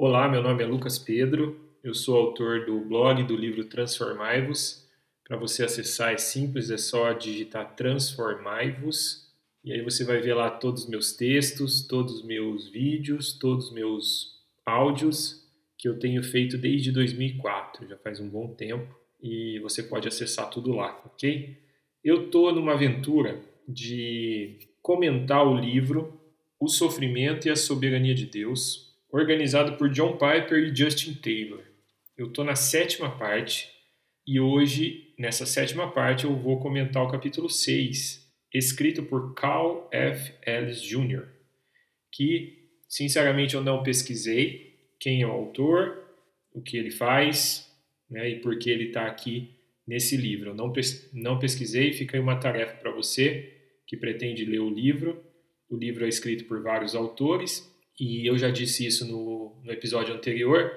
Olá, meu nome é Lucas Pedro, eu sou autor do blog do livro Transformai-vos. Para você acessar é simples, é só digitar Transformai-vos e aí você vai ver lá todos os meus textos, todos os meus vídeos, todos os meus áudios que eu tenho feito desde 2004, já faz um bom tempo, e você pode acessar tudo lá, ok? Eu estou numa aventura de comentar o livro O Sofrimento e a Soberania de Deus, organizado por John Piper e Justin Taylor. Eu estou na sétima parte e hoje, nessa sétima parte, eu vou comentar o capítulo 6, escrito por Carl F. Ellis Jr., que, sinceramente, eu não pesquisei quem é o autor, o que ele faz né, e por que ele está aqui nesse livro. Eu não, não pesquisei, fica aí uma tarefa para você que pretende ler o livro. O livro é escrito por vários autores e eu já disse isso no, no episódio anterior,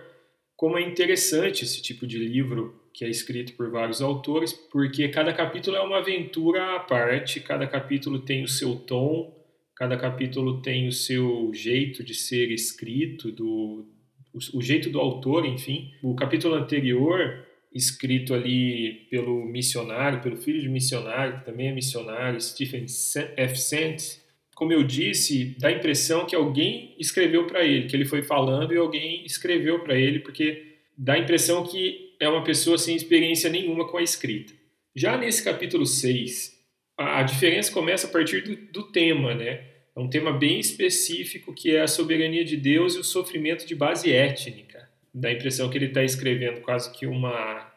como é interessante esse tipo de livro que é escrito por vários autores, porque cada capítulo é uma aventura à parte, cada capítulo tem o seu tom, cada capítulo tem o seu jeito de ser escrito, do, o, o jeito do autor, enfim. O capítulo anterior, escrito ali pelo missionário, pelo filho de missionário, que também é missionário, Stephen F. Sant, como eu disse, dá a impressão que alguém escreveu para ele, que ele foi falando e alguém escreveu para ele, porque dá a impressão que é uma pessoa sem experiência nenhuma com a escrita. Já nesse capítulo 6, a, diferença começa a partir do, do tema, né? É um tema bem específico que é a soberania de Deus e o sofrimento de base étnica. Dá a impressão que ele está escrevendo quase que uma,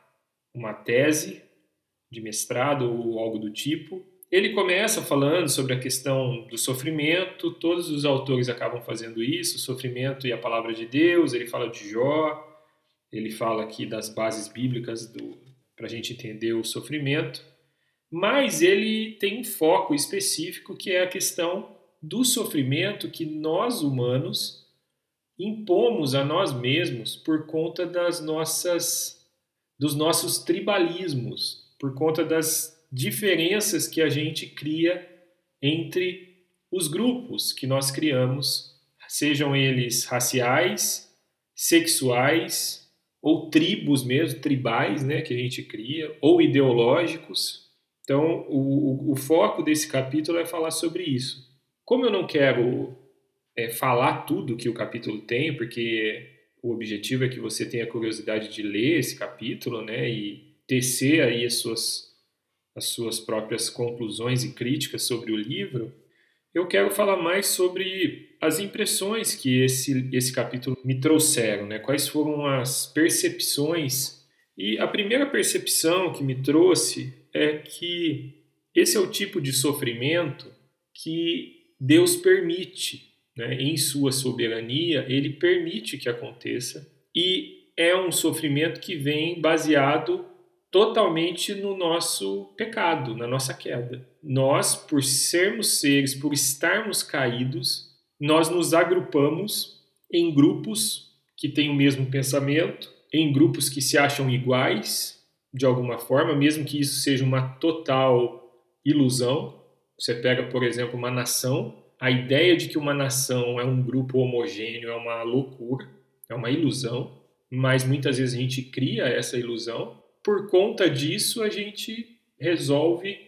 uma tese de mestrado ou algo do tipo. Ele começa falando sobre a questão do sofrimento, todos os autores acabam fazendo isso, sofrimento e a palavra de Deus, ele fala de Jó, ele fala aqui das bases bíblicas para a gente entender o sofrimento, mas ele tem um foco específico que é a questão do sofrimento que nós humanos impomos a nós mesmos por conta das nossas dos nossos tribalismos, por conta das diferenças que a gente cria entre os grupos que nós criamos, sejam eles raciais, sexuais, ou tribos mesmo, tribais, né, que a gente cria, ou ideológicos. Então, o, o foco desse capítulo é falar sobre isso. Como eu não quero é, falar tudo que o capítulo tem, porque o objetivo é que você tenha curiosidade de ler esse capítulo, né, e tecer aí as suas, as suas próprias conclusões e críticas sobre o livro, eu quero falar mais sobre as impressões que esse, esse capítulo me trouxeram, né? quais foram as percepções. E a primeira percepção que me trouxe é que esse é o tipo de sofrimento que Deus permite, né? em sua soberania, ele permite que aconteça, e é um sofrimento que vem baseado totalmente no nosso pecado, na nossa queda. Nós, por sermos seres, por estarmos caídos, nós nos agrupamos em grupos que têm o mesmo pensamento, em grupos que se acham iguais de alguma forma, mesmo que isso seja uma total ilusão. Você pega, por exemplo, uma nação, a ideia de que uma nação é um grupo homogêneo é uma loucura, é uma ilusão, mas muitas vezes a gente cria essa ilusão por conta disso, a gente resolve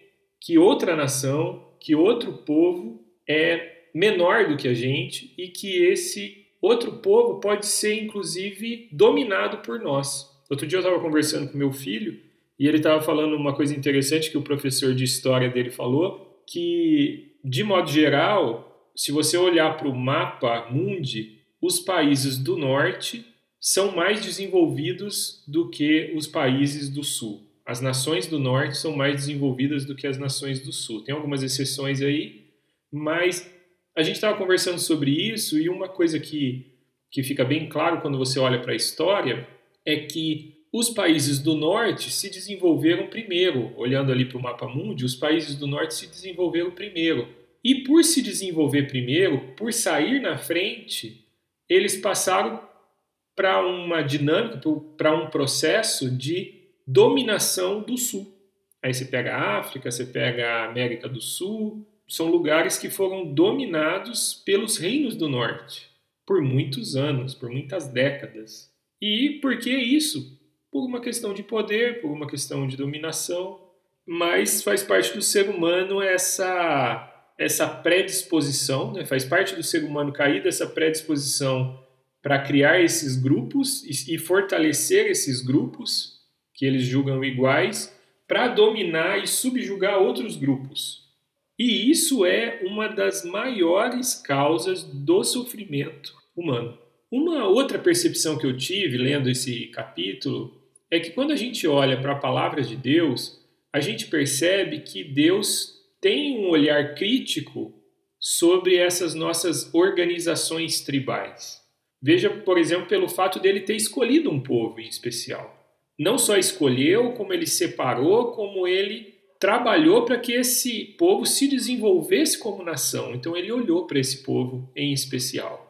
que outra nação, que outro povo é menor do que a gente e que esse outro povo pode ser, inclusive, dominado por nós. Outro dia eu estava conversando com meu filho e ele estava falando uma coisa interessante que o professor de história dele falou, que, de modo geral, se você olhar para o mapa mundi, os países do norte são mais desenvolvidos do que os países do sul. As nações do norte são mais desenvolvidas do que as nações do sul. Tem algumas exceções aí, mas a gente estava conversando sobre isso e uma coisa que, que fica bem claro quando você olha para a história é que os países do norte se desenvolveram primeiro. Olhando ali para o mapa mundi, os países do norte se desenvolveram primeiro. E por se desenvolver primeiro, por sair na frente, eles passaram para uma dinâmica, para um processo de dominação do Sul. Aí você pega a África, você pega a América do Sul, são lugares que foram dominados pelos reinos do Norte. por muitos anos, por muitas décadas. E por que isso? Por uma questão de poder, por uma questão de dominação, mas faz parte do ser humano essa essa predisposição, né? faz parte do ser humano cair dessa predisposição para criar esses grupos e, fortalecer esses grupos que eles julgam iguais para dominar e subjugar outros grupos. E isso é uma das maiores causas do sofrimento humano. Uma outra percepção que eu tive lendo esse capítulo é que quando a gente olha para a palavra de Deus, a gente percebe que Deus tem um olhar crítico sobre essas nossas organizações tribais. Veja, por exemplo, pelo fato dele ter escolhido um povo em especial. Não só escolheu, como ele separou, como ele trabalhou para que esse povo se desenvolvesse como nação. Então ele olhou para esse povo em especial.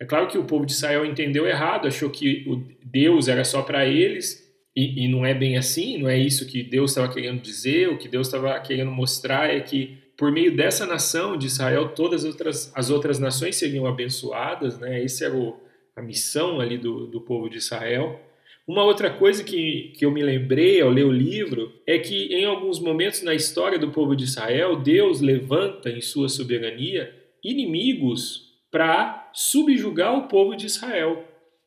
É claro que o povo de Israel entendeu errado, achou que o Deus era só para eles, e, e, não é bem assim, não é isso que Deus estava querendo dizer. O que Deus estava querendo mostrar é que por meio dessa nação de Israel, todas as outras, as outras nações seriam abençoadas, né? Essa era o, a missão ali do, do povo de Israel. Uma outra coisa que, que eu me lembrei ao ler o livro é que em alguns momentos na história do povo de Israel, Deus levanta em sua soberania inimigos para subjugar o povo de Israel.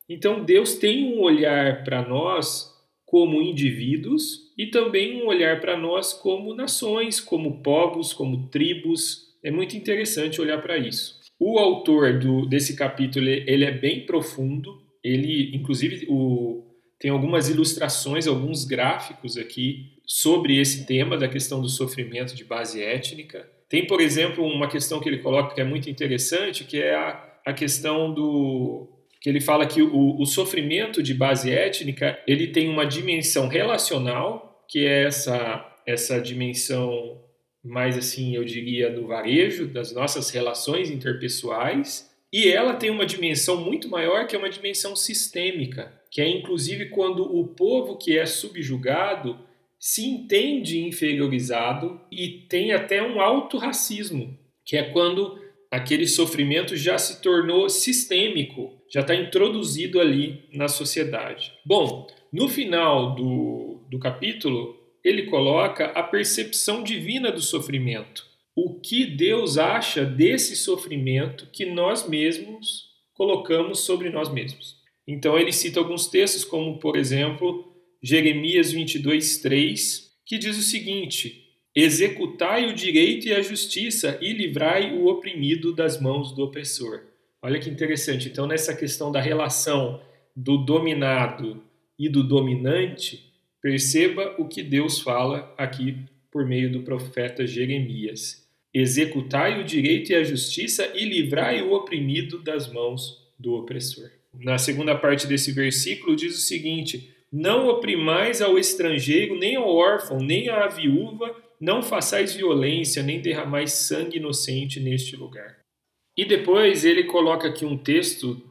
Então Deus tem um olhar para nós como indivíduos e também um olhar para nós como nações, como povos, como tribos. É muito interessante olhar para isso. O autor do, desse capítulo ele é bem profundo. Ele, inclusive, o, tem algumas ilustrações, alguns gráficos aqui sobre esse tema da questão do sofrimento de base étnica. Tem, por exemplo, uma questão que ele coloca que é muito interessante, que é a, a questão do que ele fala que o, o sofrimento de base étnica ele tem uma dimensão relacional, que é essa essa dimensão mais assim, eu diria, do varejo, das nossas relações interpessoais, e ela tem uma dimensão muito maior, que é uma dimensão sistêmica, que é inclusive quando o povo que é subjugado se entende inferiorizado e tem até um autorracismo, que é quando aquele sofrimento já se tornou sistêmico, já está introduzido ali na sociedade. Bom, no final do, do capítulo, ele coloca a percepção divina do sofrimento. O que Deus acha desse sofrimento que nós mesmos colocamos sobre nós mesmos. Então ele cita alguns textos, como por exemplo Jeremias 22, 3, que diz o seguinte: Executai o direito e a justiça e livrai o oprimido das mãos do opressor. Olha que interessante. Então, nessa questão da relação do dominado e do dominante, perceba o que Deus fala aqui por meio do profeta Jeremias. Executai o direito e a justiça e livrai o oprimido das mãos do opressor. Na segunda parte desse versículo diz o seguinte: não oprimais ao estrangeiro, nem ao órfão, nem à viúva, não façais violência, nem derramais sangue inocente neste lugar. E depois ele coloca aqui um texto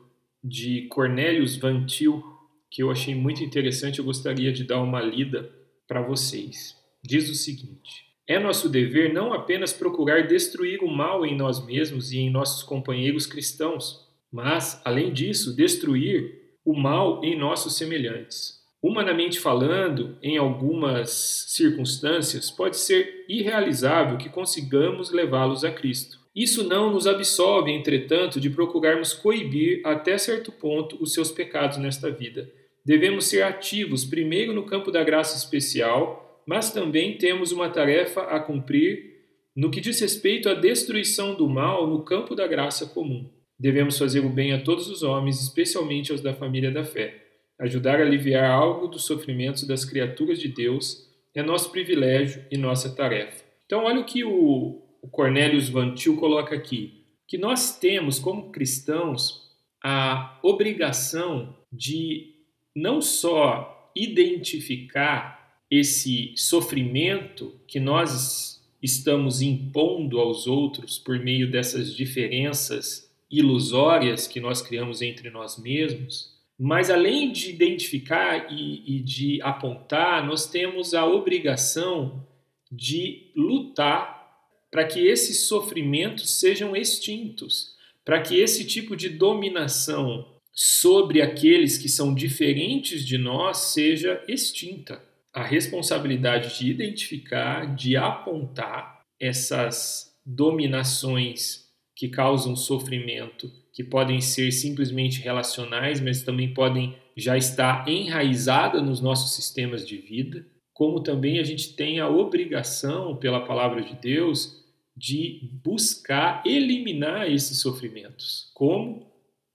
de Cornelius Van Til, que eu achei muito interessante, eu gostaria de dar uma lida para vocês. Diz o seguinte: É nosso dever não apenas procurar destruir o mal em nós mesmos e em nossos companheiros cristãos, mas, além disso, destruir o mal em nossos semelhantes. Humanamente falando, em algumas circunstâncias, pode ser irrealizável que consigamos levá-los a Cristo. Isso não nos absolve, entretanto, de procurarmos coibir até certo ponto os seus pecados nesta vida. Devemos ser ativos, primeiro no campo da graça especial, mas também temos uma tarefa a cumprir no que diz respeito à destruição do mal no campo da graça comum. Devemos fazer o bem a todos os homens, especialmente aos da família da fé. Ajudar a aliviar algo dos sofrimentos das criaturas de Deus é nosso privilégio e nossa tarefa. Então, olha o que o, Cornelius Van Til coloca aqui: que nós temos, como cristãos, a obrigação de não só identificar esse sofrimento que nós estamos impondo aos outros por meio dessas diferenças ilusórias que nós criamos entre nós mesmos, mas além de identificar e, e de apontar, nós temos a obrigação de lutar para que esses sofrimentos sejam extintos, para que esse tipo de dominação sobre aqueles que são diferentes de nós seja extinta. A responsabilidade de identificar, de apontar essas dominações que causam sofrimento, que podem ser simplesmente relacionais, mas também podem já estar enraizada nos nossos sistemas de vida, como também a gente tem a obrigação, pela palavra de Deus, de buscar eliminar esses sofrimentos. Como?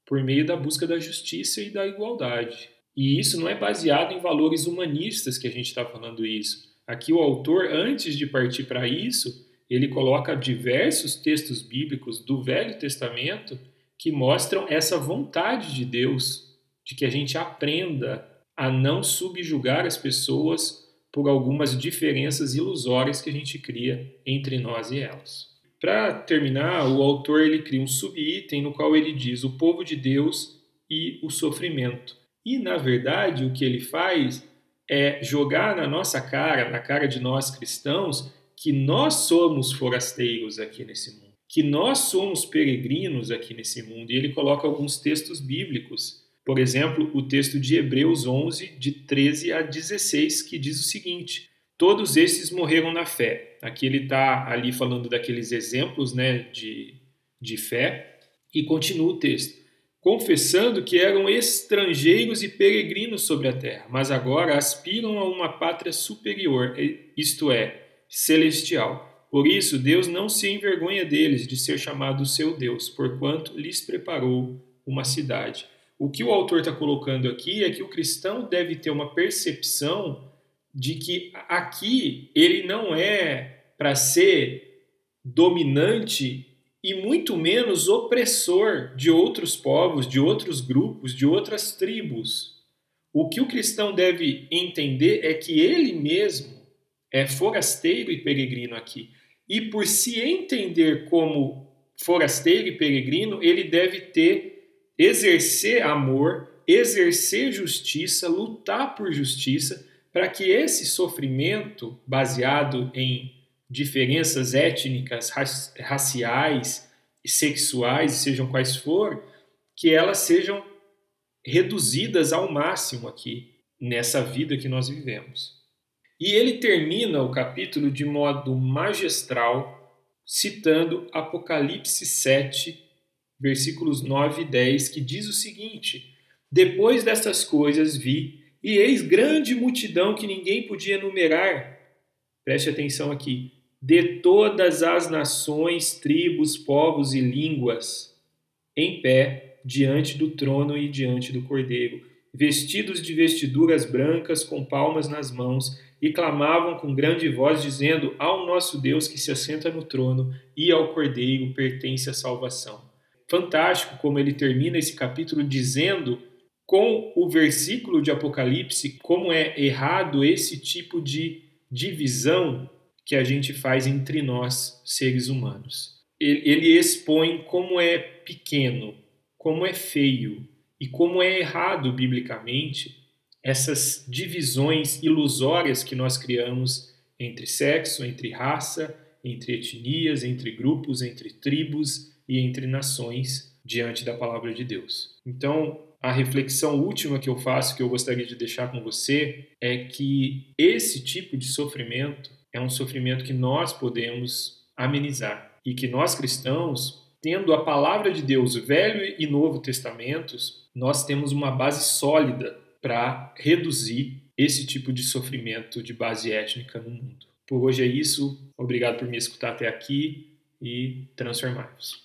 Por meio da busca da justiça e da igualdade. E isso não é baseado em valores humanistas que a gente está falando isso. Aqui o autor, antes de partir para isso, ele coloca diversos textos bíblicos do Velho Testamento que mostram essa vontade de Deus de que a gente aprenda a não subjugar as pessoas por algumas diferenças ilusórias que a gente cria entre nós e elas. Para terminar, o autor ele cria um subitem no qual ele diz o povo de Deus e o sofrimento. E na verdade, o que ele faz é jogar na nossa cara, na cara de nós cristãos, que nós somos forasteiros aqui nesse mundo, que nós somos peregrinos aqui nesse mundo. E ele coloca alguns textos bíblicos por exemplo, o texto de Hebreus 11, de 13 a 16, que diz o seguinte: Todos esses morreram na fé. Aqui ele está ali falando daqueles exemplos né, de, de fé, e continua o texto. Confessando que eram estrangeiros e peregrinos sobre a terra, mas agora aspiram a uma pátria superior, isto é, celestial. Por isso, Deus não se envergonha deles de ser chamado seu Deus, porquanto lhes preparou uma cidade. O que o autor está colocando aqui é que o cristão deve ter uma percepção de que aqui ele não é para ser dominante e muito menos opressor de outros povos, de outros grupos, de outras tribos. O que o cristão deve entender é que ele mesmo é forasteiro e peregrino aqui. E por se entender como forasteiro e peregrino, ele deve ter exercer amor, exercer justiça, lutar por justiça, para que esse sofrimento baseado em diferenças étnicas, raciais e sexuais, sejam quais for, que elas sejam reduzidas ao máximo aqui nessa vida que nós vivemos. E ele termina o capítulo de modo magistral, citando Apocalipse 7, versículos 9 e 10, que diz o seguinte: Depois destas coisas vi, e eis grande multidão que ninguém podia numerar. Preste atenção aqui. De todas as nações, tribos, povos e línguas, em pé, diante do trono e diante do cordeiro, vestidos de vestiduras brancas, com palmas nas mãos, e clamavam com grande voz, dizendo: Ao nosso Deus que se assenta no trono e ao cordeiro pertence a salvação fantástico como ele termina esse capítulo dizendo com o versículo de Apocalipse como é errado esse tipo de divisão que a gente faz entre nós, seres humanos. Ele expõe como é pequeno, como é feio e como é errado biblicamente essas divisões ilusórias que nós criamos entre sexo, entre raça, entre etnias, entre grupos, entre tribos e entre nações diante da palavra de Deus. Então, a reflexão última que eu faço, que eu gostaria de deixar com você, é que esse tipo de sofrimento é um sofrimento que nós podemos amenizar e que nós cristãos, tendo a palavra de Deus, Velho e Novo Testamentos, nós temos uma base sólida para reduzir esse tipo de sofrimento de base étnica no mundo. Por hoje é isso. Obrigado por me escutar até aqui e transformar-vos.